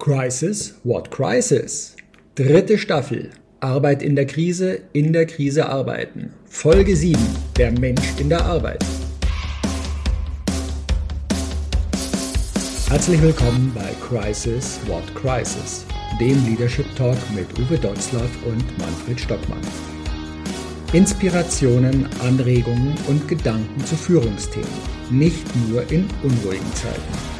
Crisis, what crisis? Dritte Staffel. Arbeit in der Krise, in der Krise arbeiten. Folge 7. Der Mensch in der Arbeit. Herzlich willkommen bei Crisis, what crisis? Dem Leadership Talk mit Uwe Dotzlaff und Manfred Stockmann. Inspirationen, Anregungen und Gedanken zu Führungsthemen. Nicht nur in unruhigen Zeiten.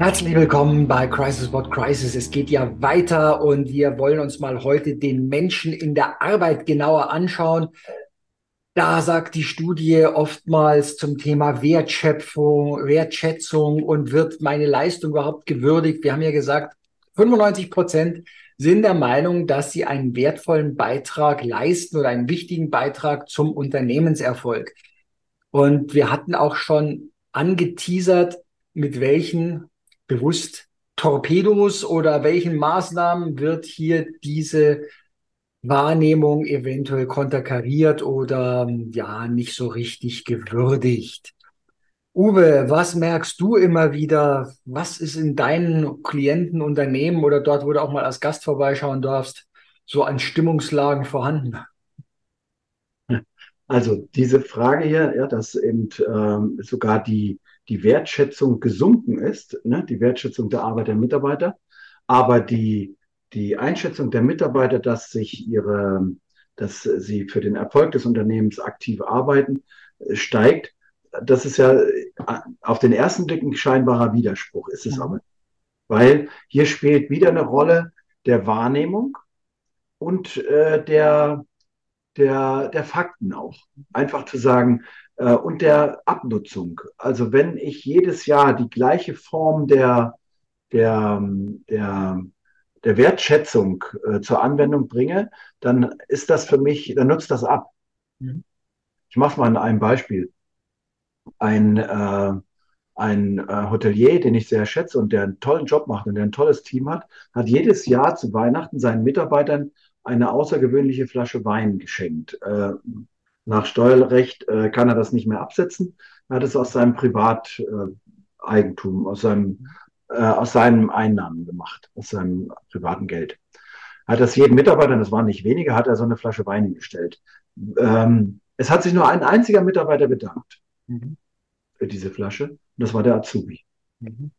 Herzlich willkommen bei Crisis What Crisis. Es geht ja weiter und wir wollen uns mal heute den Menschen in der Arbeit genauer anschauen. Da sagt die Studie oftmals zum Thema Wertschöpfung, Wertschätzung und wird meine Leistung überhaupt gewürdigt? Wir haben ja gesagt, 95 Prozent sind der Meinung, dass sie einen wertvollen Beitrag leisten oder einen wichtigen Beitrag zum Unternehmenserfolg. Und wir hatten auch schon angeteasert, mit welchen bewusst Torpedos oder welchen Maßnahmen wird hier diese Wahrnehmung eventuell konterkariert oder ja nicht so richtig gewürdigt? Uwe, was merkst du immer wieder? Was ist in deinen Klientenunternehmen oder dort, wo du auch mal als Gast vorbeischauen darfst, so an Stimmungslagen vorhanden? Also diese Frage hier, ja, dass eben ähm, sogar die die Wertschätzung gesunken ist, ne, die Wertschätzung der Arbeit der Mitarbeiter, aber die, die Einschätzung der Mitarbeiter, dass sich ihre, dass sie für den Erfolg des Unternehmens aktiv arbeiten, steigt. Das ist ja äh, auf den ersten Blick ein scheinbarer Widerspruch, ist es mhm. aber. Weil hier spielt wieder eine Rolle der Wahrnehmung und äh, der, der, der Fakten auch. Einfach zu sagen, und der Abnutzung. Also wenn ich jedes Jahr die gleiche Form der, der, der, der Wertschätzung äh, zur Anwendung bringe, dann ist das für mich, dann nutzt das ab. Mhm. Ich mache mal an einem Beispiel. Ein, äh, ein äh, Hotelier, den ich sehr schätze und der einen tollen Job macht und der ein tolles Team hat, hat jedes Jahr zu Weihnachten seinen Mitarbeitern eine außergewöhnliche Flasche Wein geschenkt. Nach Steuerrecht äh, kann er das nicht mehr absetzen. Er hat es aus seinem Privateigentum, äh, aus seinem, äh, aus seinen Einnahmen gemacht, aus seinem privaten Geld. Hat das jedem Mitarbeiter, das waren nicht wenige, hat er so eine Flasche Wein gestellt. Ähm, es hat sich nur ein einziger Mitarbeiter bedankt mhm. für diese Flasche, und das war der Azubi. Mhm.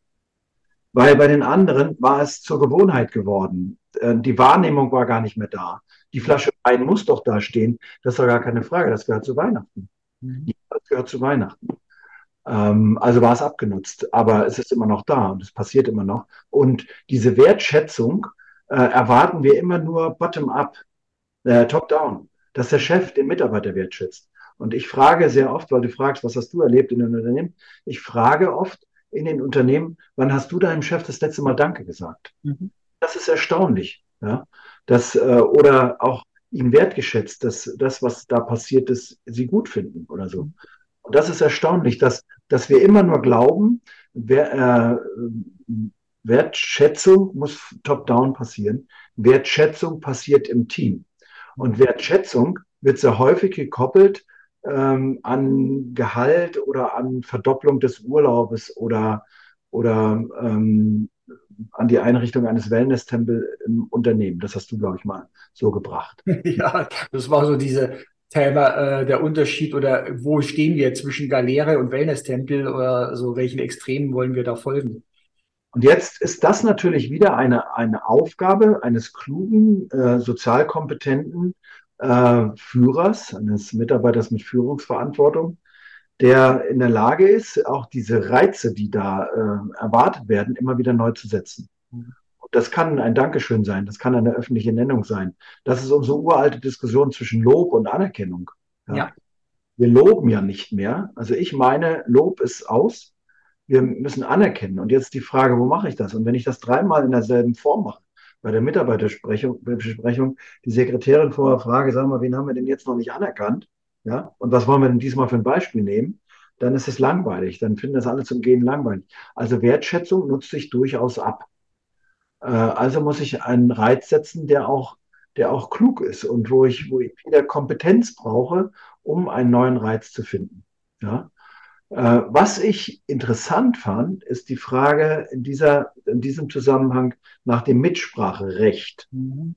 Weil bei den anderen war es zur Gewohnheit geworden. Äh, die Wahrnehmung war gar nicht mehr da. Die Flasche Wein muss doch da stehen. Das ist doch gar keine Frage. Das gehört zu Weihnachten. Mhm. Das gehört zu Weihnachten. Ähm, also war es abgenutzt. Aber es ist immer noch da und es passiert immer noch. Und diese Wertschätzung äh, erwarten wir immer nur bottom-up, äh, top-down, dass der Chef den Mitarbeiter wertschätzt. Und ich frage sehr oft, weil du fragst, was hast du erlebt in den Unternehmen? Ich frage oft in den Unternehmen, wann hast du deinem Chef das letzte Mal Danke gesagt? Mhm. Das ist erstaunlich. Ja? Das, äh, oder auch ihn wertgeschätzt, dass das, was da passiert ist, sie gut finden oder so. Und das ist erstaunlich, dass, dass wir immer nur glauben, wer, äh, Wertschätzung muss top-down passieren. Wertschätzung passiert im Team. Und Wertschätzung wird sehr häufig gekoppelt ähm, an Gehalt oder an Verdopplung des Urlaubes oder, oder ähm, an die Einrichtung eines Wellness-Tempels im Unternehmen. Das hast du, glaube ich, mal so gebracht. Ja, das war so diese Thema, äh, der Unterschied oder wo stehen wir zwischen Galeere und Wellness-Tempel oder so, welchen Extremen wollen wir da folgen? Und jetzt ist das natürlich wieder eine, eine Aufgabe eines klugen, äh, sozial kompetenten äh, Führers, eines Mitarbeiters mit Führungsverantwortung, der in der Lage ist, auch diese Reize, die da äh, erwartet werden, immer wieder neu zu setzen. Mhm. Das kann ein Dankeschön sein, das kann eine öffentliche Nennung sein. Das ist unsere uralte Diskussion zwischen Lob und Anerkennung. Ja. ja. Wir loben ja nicht mehr. Also ich meine, Lob ist aus. wir müssen anerkennen. Und jetzt die Frage, wo mache ich das? Und wenn ich das dreimal in derselben Form mache, bei der Mitarbeiterbesprechung, die Sekretärin vorher frage, sagen wir, wen haben wir denn jetzt noch nicht anerkannt? Ja, und was wollen wir denn diesmal für ein Beispiel nehmen? Dann ist es langweilig. Dann finden das alle zum Gehen langweilig. Also Wertschätzung nutzt sich durchaus ab. Äh, also muss ich einen Reiz setzen, der auch, der auch klug ist und wo ich, wo ich wieder Kompetenz brauche, um einen neuen Reiz zu finden. Ja? Äh, was ich interessant fand, ist die Frage in, dieser, in diesem Zusammenhang nach dem Mitspracherecht. Mhm.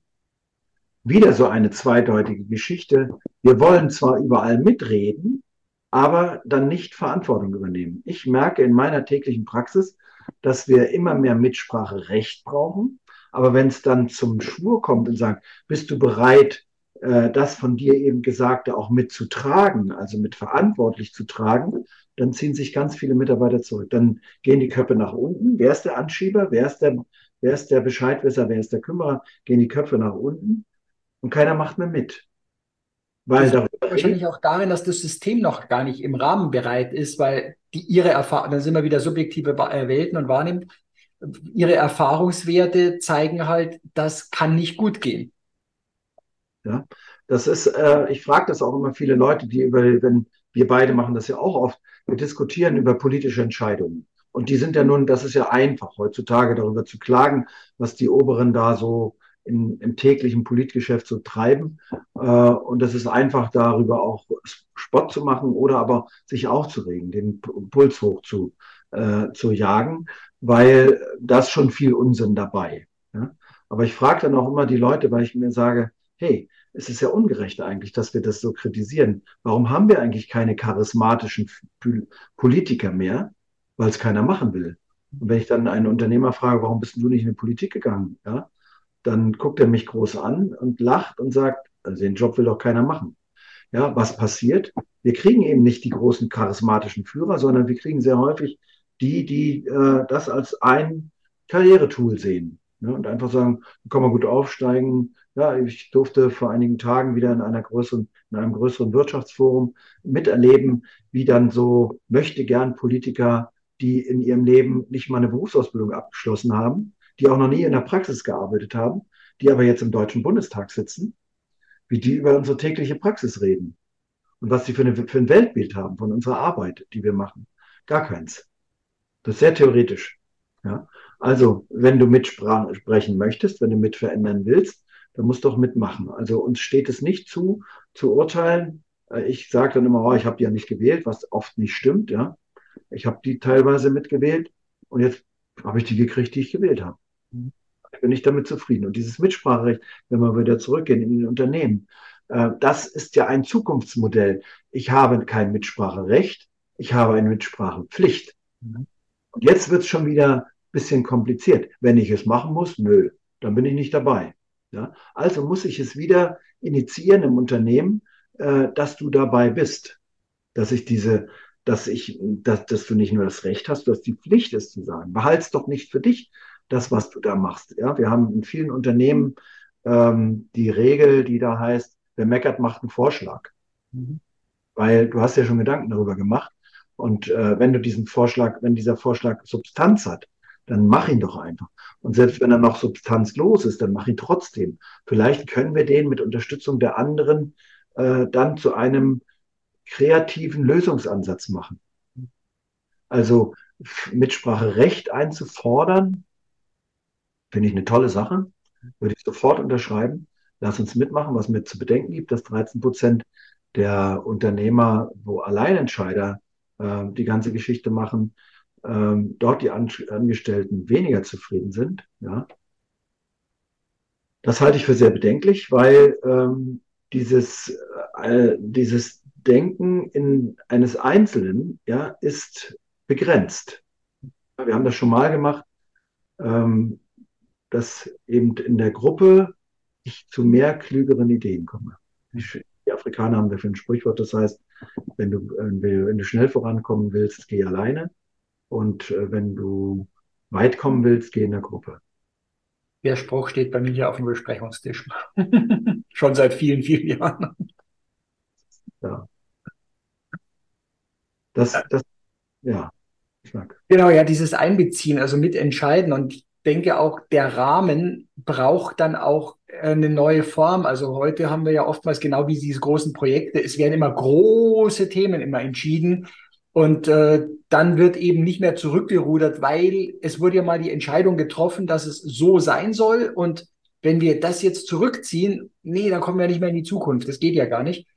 Wieder so eine zweideutige Geschichte. Wir wollen zwar überall mitreden, aber dann nicht Verantwortung übernehmen. Ich merke in meiner täglichen Praxis, dass wir immer mehr Mitspracherecht brauchen. Aber wenn es dann zum Schwur kommt und sagt, bist du bereit, äh, das von dir eben Gesagte auch mitzutragen, also mit verantwortlich zu tragen, dann ziehen sich ganz viele Mitarbeiter zurück. Dann gehen die Köpfe nach unten. Wer ist der Anschieber? Wer ist der, wer ist der Bescheidwisser? Wer ist der Kümmerer? Gehen die Köpfe nach unten und keiner macht mehr mit. Weil das wahrscheinlich auch darin, dass das System noch gar nicht im Rahmen bereit ist, weil die ihre Erfahrung, dann sind wir wieder subjektive äh, Welten und wahrnimmt, ihre Erfahrungswerte zeigen halt, das kann nicht gut gehen. Ja, das ist, äh, ich frage das auch immer viele Leute, die über, wenn wir beide machen das ja auch oft, wir diskutieren über politische Entscheidungen. Und die sind ja nun, das ist ja einfach heutzutage darüber zu klagen, was die Oberen da so in, im täglichen Politgeschäft so treiben. Äh, und das ist einfach darüber auch Spott zu machen oder aber sich aufzuregen, den Puls hoch zu, äh, zu jagen, weil das schon viel Unsinn dabei. Ja? Aber ich frage dann auch immer die Leute, weil ich mir sage, hey, es ist ja ungerecht eigentlich, dass wir das so kritisieren. Warum haben wir eigentlich keine charismatischen Politiker mehr? Weil es keiner machen will. Und wenn ich dann einen Unternehmer frage, warum bist du nicht in die Politik gegangen? Ja, dann guckt er mich groß an und lacht und sagt, also den Job will doch keiner machen. Ja, was passiert? Wir kriegen eben nicht die großen charismatischen Führer, sondern wir kriegen sehr häufig die, die äh, das als ein Karrieretool sehen. Ne, und einfach sagen, kann man gut aufsteigen, ja, ich durfte vor einigen Tagen wieder in einer größeren, in einem größeren Wirtschaftsforum miterleben, wie dann so möchte gern Politiker, die in ihrem Leben nicht mal eine Berufsausbildung abgeschlossen haben, die auch noch nie in der Praxis gearbeitet haben, die aber jetzt im Deutschen Bundestag sitzen, wie die über unsere tägliche Praxis reden und was sie für, eine, für ein Weltbild haben von unserer Arbeit, die wir machen. Gar keins. Das ist sehr theoretisch. Ja. Also, wenn du mitsprechen möchtest, wenn du mit verändern willst, da muss doch mitmachen. Also uns steht es nicht zu, zu urteilen. Äh, ich sage dann immer, oh, ich habe die ja nicht gewählt, was oft nicht stimmt. Ja, Ich habe die teilweise mitgewählt und jetzt habe ich die gekriegt, die ich gewählt habe. Ich bin nicht damit zufrieden. Und dieses Mitspracherecht, wenn wir wieder zurückgehen in den Unternehmen, äh, das ist ja ein Zukunftsmodell. Ich habe kein Mitspracherecht, ich habe eine Mitsprachepflicht. Und jetzt wird es schon wieder ein bisschen kompliziert. Wenn ich es machen muss, nö, dann bin ich nicht dabei. Ja? Also muss ich es wieder initiieren im Unternehmen, äh, dass du dabei bist, dass ich diese, dass ich, dass, dass du nicht nur das Recht hast, du hast die Pflicht, es zu sagen. Behalt's doch nicht für dich, das, was du da machst. Ja, wir haben in vielen Unternehmen ähm, die Regel, die da heißt, wer meckert, macht einen Vorschlag. Mhm. Weil du hast ja schon Gedanken darüber gemacht. Und äh, wenn du diesen Vorschlag, wenn dieser Vorschlag Substanz hat, dann mach ihn doch einfach. Und selbst wenn er noch substanzlos ist, dann mach ihn trotzdem. Vielleicht können wir den mit Unterstützung der anderen äh, dann zu einem kreativen Lösungsansatz machen. Also Mitspracherecht einzufordern, finde ich eine tolle Sache. Würde ich sofort unterschreiben. Lass uns mitmachen, was mir zu bedenken gibt, dass 13 Prozent der Unternehmer, wo Alleinentscheider äh, die ganze Geschichte machen, ähm, dort die An Angestellten weniger zufrieden sind. Ja. Das halte ich für sehr bedenklich, weil ähm, dieses, äh, dieses Denken in eines Einzelnen ja, ist begrenzt. Wir haben das schon mal gemacht, ähm, dass eben in der Gruppe ich zu mehr klügeren Ideen komme. Die Afrikaner haben dafür ein Sprichwort, das heißt, wenn du, äh, wenn du schnell vorankommen willst, geh alleine. Und äh, wenn du weit kommen willst, geh in der Gruppe. Der Spruch steht bei mir auf dem Besprechungstisch. Schon seit vielen, vielen Jahren. Ja. Das, das, ja. Genau, ja, dieses Einbeziehen, also mitentscheiden. Und denke auch, der Rahmen braucht dann auch eine neue Form. Also heute haben wir ja oftmals genau wie diese großen Projekte, es werden immer große Themen immer entschieden. Und äh, dann wird eben nicht mehr zurückgerudert, weil es wurde ja mal die Entscheidung getroffen, dass es so sein soll. Und wenn wir das jetzt zurückziehen, nee, dann kommen wir nicht mehr in die Zukunft. Das geht ja gar nicht.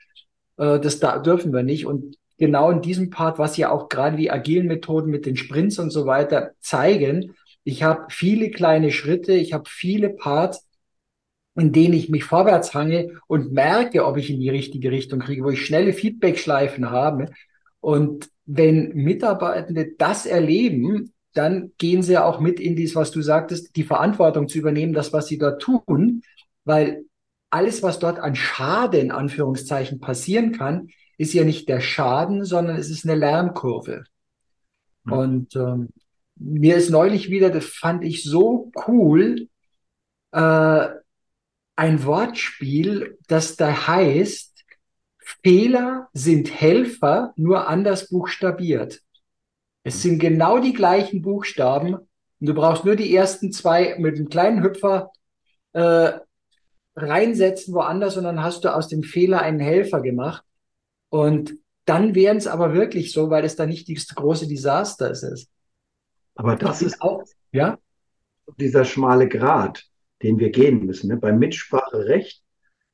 Äh, das da dürfen wir nicht. Und genau in diesem Part, was ja auch gerade die agilen Methoden mit den Sprints und so weiter zeigen, ich habe viele kleine Schritte, ich habe viele Parts, in denen ich mich vorwärts hange und merke, ob ich in die richtige Richtung kriege, wo ich schnelle Feedback-Schleifen habe. Und wenn Mitarbeitende das erleben, dann gehen sie ja auch mit in dies, was du sagtest, die Verantwortung zu übernehmen, das, was sie dort tun, weil alles, was dort an Schaden, in Anführungszeichen, passieren kann, ist ja nicht der Schaden, sondern es ist eine Lernkurve. Mhm. Und ähm, mir ist neulich wieder, das fand ich so cool, äh, ein Wortspiel, das da heißt, Fehler sind Helfer, nur anders buchstabiert. Es sind genau die gleichen Buchstaben und du brauchst nur die ersten zwei mit einem kleinen Hüpfer äh, reinsetzen woanders und dann hast du aus dem Fehler einen Helfer gemacht. Und dann wären es aber wirklich so, weil es da nicht das große Desaster ist. Aber das ist auch, ja? dieser schmale Grat, den wir gehen müssen. Ne? Beim Mitspracherecht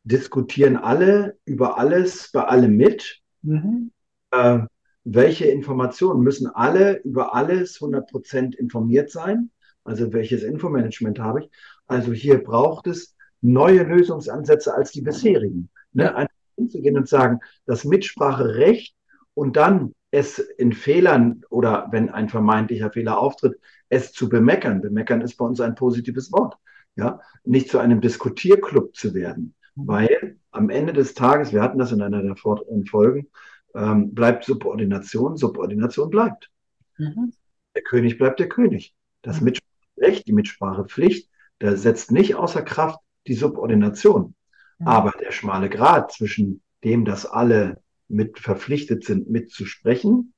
diskutieren alle über alles, bei allem mit. Mhm. Äh, welche Informationen müssen alle über alles 100% informiert sein? Also welches Infomanagement habe ich? Also hier braucht es neue Lösungsansätze als die bisherigen. Ne? Einfach hinzugehen und sagen, das Mitspracherecht und dann es in Fehlern oder wenn ein vermeintlicher Fehler auftritt, es zu bemeckern. Bemeckern ist bei uns ein positives Wort. Ja, nicht zu einem Diskutierclub zu werden, weil am Ende des Tages, wir hatten das in einer der vorderen Folgen, ähm, bleibt Subordination, Subordination bleibt. Mhm. Der König bleibt der König. Das mhm. Mitspracherecht, die Mitsprachepflicht, der setzt nicht außer Kraft die Subordination. Mhm. Aber der schmale Grad zwischen dem, dass alle mit verpflichtet sind, mitzusprechen,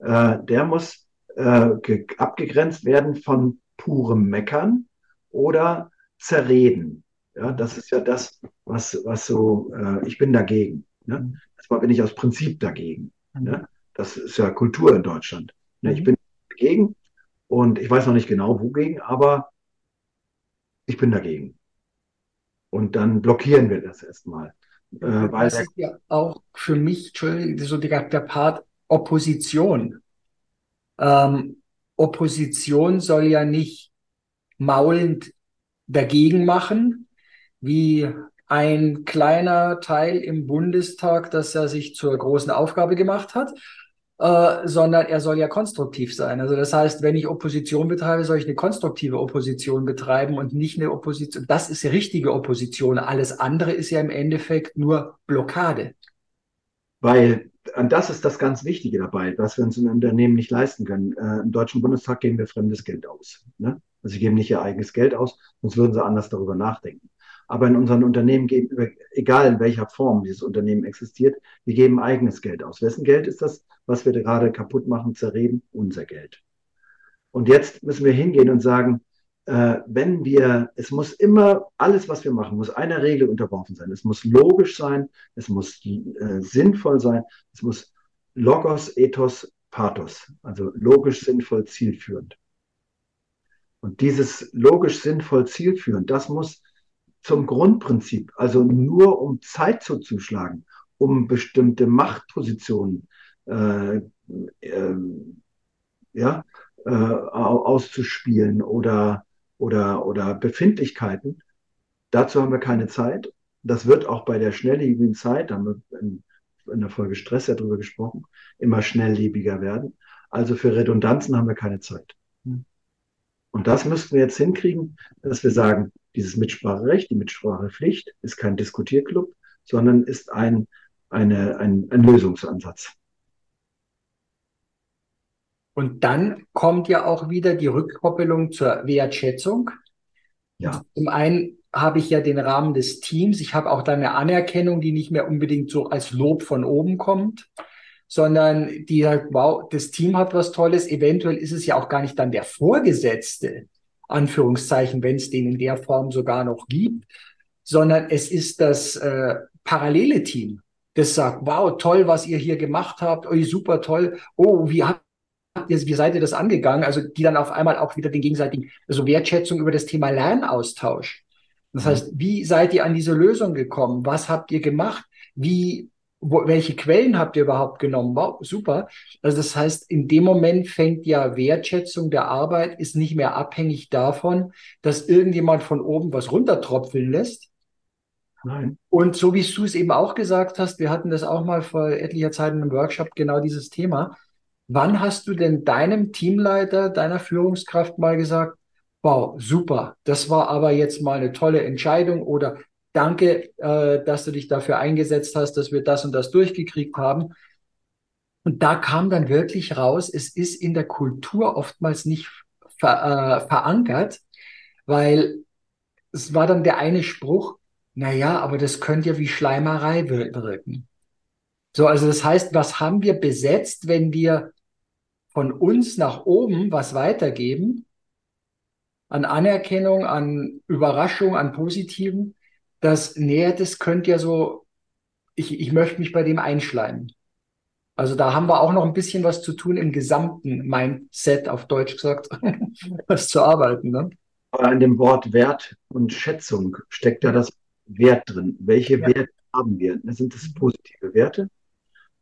äh, der muss äh, abgegrenzt werden von purem Meckern oder Zerreden. Ja, das ist ja das, was, was so, äh, ich bin dagegen. Ne? Erstmal bin ich aus Prinzip dagegen. Mhm. Ne? Das ist ja Kultur in Deutschland. Ne? Ich mhm. bin dagegen und ich weiß noch nicht genau wogegen, aber ich bin dagegen. Und dann blockieren wir das erstmal. Äh, weil das ist ja auch für mich, Entschuldigung, so der, der Part Opposition. Ähm, Opposition soll ja nicht maulend dagegen machen, wie ein kleiner Teil im Bundestag, das er sich zur großen Aufgabe gemacht hat, äh, sondern er soll ja konstruktiv sein. Also das heißt, wenn ich Opposition betreibe, soll ich eine konstruktive Opposition betreiben und nicht eine Opposition. Das ist die richtige Opposition. Alles andere ist ja im Endeffekt nur Blockade. Weil und das ist das ganz Wichtige dabei, was wir uns in Unternehmen nicht leisten können. Äh, Im Deutschen Bundestag geben wir fremdes Geld aus. Ne? Also sie geben nicht ihr eigenes Geld aus, sonst würden sie anders darüber nachdenken. Aber in unseren Unternehmen geben, egal in welcher Form dieses Unternehmen existiert, wir geben eigenes Geld aus. Wessen Geld ist das, was wir gerade kaputt machen, zerreden? Unser Geld. Und jetzt müssen wir hingehen und sagen, äh, wenn wir, es muss immer, alles, was wir machen, muss einer Regel unterworfen sein. Es muss logisch sein, es muss äh, sinnvoll sein, es muss Logos, Ethos, Pathos, also logisch, sinnvoll, zielführend. Und dieses logisch, sinnvoll, zielführend, das muss zum Grundprinzip, also nur um Zeit zuzuschlagen, um bestimmte Machtpositionen äh, äh, ja, äh, auszuspielen oder, oder, oder Befindlichkeiten. Dazu haben wir keine Zeit. Das wird auch bei der schnelllebigen Zeit, da haben wir in, in der Folge Stress ja drüber gesprochen, immer schnelllebiger werden. Also für Redundanzen haben wir keine Zeit. Hm. Und das müssten wir jetzt hinkriegen, dass wir sagen, dieses Mitspracherecht, die Mitsprachepflicht ist kein Diskutierclub, sondern ist ein, eine, ein, ein Lösungsansatz. Und dann kommt ja auch wieder die Rückkoppelung zur Wertschätzung. Ja. Zum einen habe ich ja den Rahmen des Teams. Ich habe auch dann eine Anerkennung, die nicht mehr unbedingt so als Lob von oben kommt, sondern die sagt, wow, das Team hat was Tolles. Eventuell ist es ja auch gar nicht dann der Vorgesetzte, Anführungszeichen, wenn es den in der Form sogar noch gibt, sondern es ist das äh, parallele Team, das sagt, wow, toll, was ihr hier gemacht habt, oh, super toll, oh, wie habt ihr, wie seid ihr das angegangen? Also die dann auf einmal auch wieder den gegenseitigen, also Wertschätzung über das Thema Lernaustausch. Das heißt, wie seid ihr an diese Lösung gekommen? Was habt ihr gemacht? Wie, wo, welche Quellen habt ihr überhaupt genommen? Wow, super. Also das heißt, in dem Moment fängt ja Wertschätzung der Arbeit ist nicht mehr abhängig davon, dass irgendjemand von oben was runtertropfeln lässt, Nein. Und so wie du es eben auch gesagt hast, wir hatten das auch mal vor etlicher Zeit in einem Workshop, genau dieses Thema. Wann hast du denn deinem Teamleiter, deiner Führungskraft mal gesagt, wow, super, das war aber jetzt mal eine tolle Entscheidung oder danke, äh, dass du dich dafür eingesetzt hast, dass wir das und das durchgekriegt haben. Und da kam dann wirklich raus, es ist in der Kultur oftmals nicht ver, äh, verankert, weil es war dann der eine Spruch, naja, aber das könnte ja wie Schleimerei wirken. So, also das heißt, was haben wir besetzt, wenn wir von uns nach oben was weitergeben? An Anerkennung, an Überraschung, an Positiven. Das, nee, das könnte ja so, ich, ich möchte mich bei dem einschleimen. Also da haben wir auch noch ein bisschen was zu tun im gesamten Mindset, auf Deutsch gesagt, was zu arbeiten. Ne? Aber in dem Wort Wert und Schätzung steckt ja das Wert drin. Welche ja. Werte haben wir? Sind es positive Werte?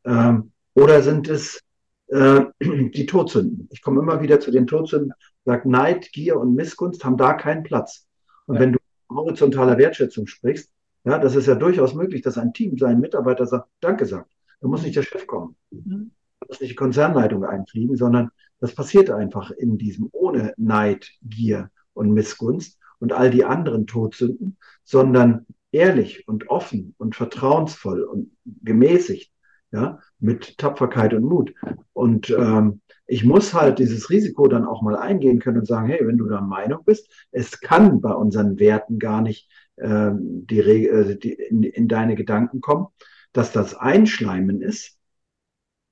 Ähm, oder sind es äh, die Todsünden? Ich komme immer wieder zu den Todsünden, sage Neid, Gier und Missgunst haben da keinen Platz. Und ja. wenn du horizontaler Wertschätzung sprichst, ja, das ist ja durchaus möglich, dass ein Team seinen Mitarbeiter sagt, Danke sagt. Da muss nicht der Chef kommen. Mhm. Da muss nicht die Konzernleitung einfliegen, sondern das passiert einfach in diesem ohne Neid, Gier und Missgunst und all die anderen Todsünden, sondern ehrlich und offen und vertrauensvoll und gemäßigt, ja, mit Tapferkeit und Mut. Und ähm, ich muss halt dieses Risiko dann auch mal eingehen können und sagen, hey, wenn du der Meinung bist, es kann bei unseren Werten gar nicht ähm, die, äh, die, in, in deine Gedanken kommen, dass das Einschleimen ist,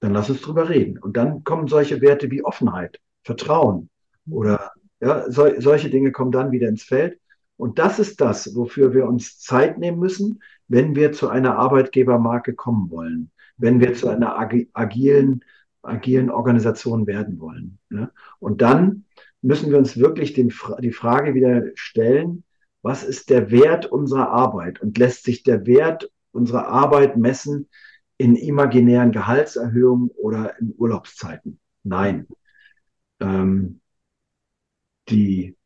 dann lass uns drüber reden. Und dann kommen solche Werte wie Offenheit, Vertrauen oder ja, so, solche Dinge kommen dann wieder ins Feld. Und das ist das, wofür wir uns Zeit nehmen müssen, wenn wir zu einer Arbeitgebermarke kommen wollen, wenn wir zu einer agilen, agilen Organisation werden wollen. Ne? Und dann müssen wir uns wirklich den, die Frage wieder stellen, was ist der Wert unserer Arbeit und lässt sich der Wert unserer Arbeit messen in imaginären Gehaltserhöhungen oder in Urlaubszeiten? Nein. Ähm, die,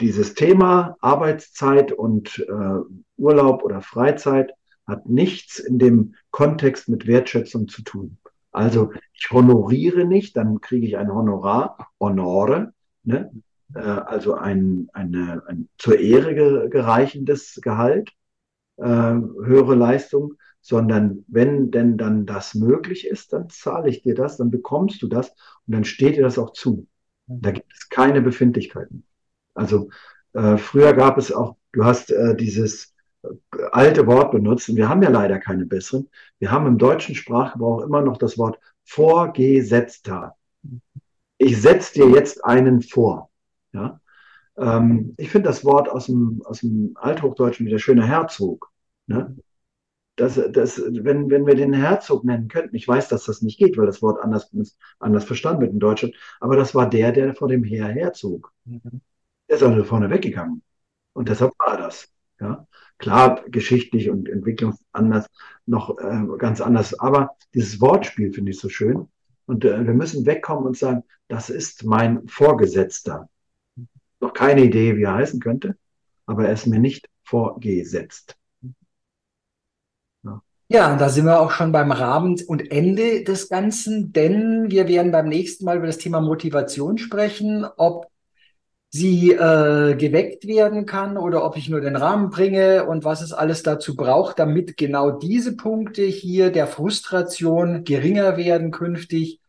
dieses Thema Arbeitszeit und äh, Urlaub oder Freizeit hat nichts in dem Kontext mit Wertschätzung zu tun. Also ich honoriere nicht, dann kriege ich ein Honorar, Honore, ne? äh, also ein, eine, ein zur Ehre gereichendes Gehalt, äh, höhere Leistung, sondern wenn denn dann das möglich ist, dann zahle ich dir das, dann bekommst du das und dann steht dir das auch zu. Da gibt es keine Befindlichkeiten. Also äh, früher gab es auch, du hast äh, dieses alte Wort benutzt und wir haben ja leider keine besseren. Wir haben im deutschen Sprachgebrauch immer noch das Wort Vorgesetzter. Ich setze dir jetzt einen vor. Ja? Ähm, ich finde das Wort aus dem, aus dem Althochdeutschen wieder schöner Herzog. Ne? dass, dass wenn, wenn wir den Herzog nennen könnten, ich weiß, dass das nicht geht, weil das Wort anders, anders verstanden wird in Deutschland, aber das war der, der vor dem Heer herzog. Mhm. Der ist also vorne weggegangen. Und deshalb war das. Ja. Klar, geschichtlich und Entwicklung anders, noch äh, ganz anders. Aber dieses Wortspiel finde ich so schön. Und äh, wir müssen wegkommen und sagen, das ist mein Vorgesetzter. Noch keine Idee, wie er heißen könnte, aber er ist mir nicht vorgesetzt. Ja, da sind wir auch schon beim Rahmen und Ende des Ganzen, denn wir werden beim nächsten Mal über das Thema Motivation sprechen, ob sie äh, geweckt werden kann oder ob ich nur den Rahmen bringe und was es alles dazu braucht, damit genau diese Punkte hier der Frustration geringer werden künftig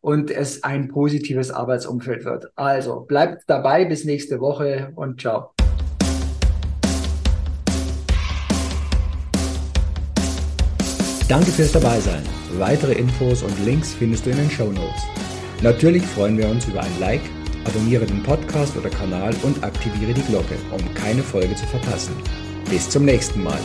und es ein positives Arbeitsumfeld wird. Also bleibt dabei bis nächste Woche und ciao. Danke fürs Dabeisein. Weitere Infos und Links findest du in den Show Notes. Natürlich freuen wir uns über ein Like, abonniere den Podcast oder Kanal und aktiviere die Glocke, um keine Folge zu verpassen. Bis zum nächsten Mal.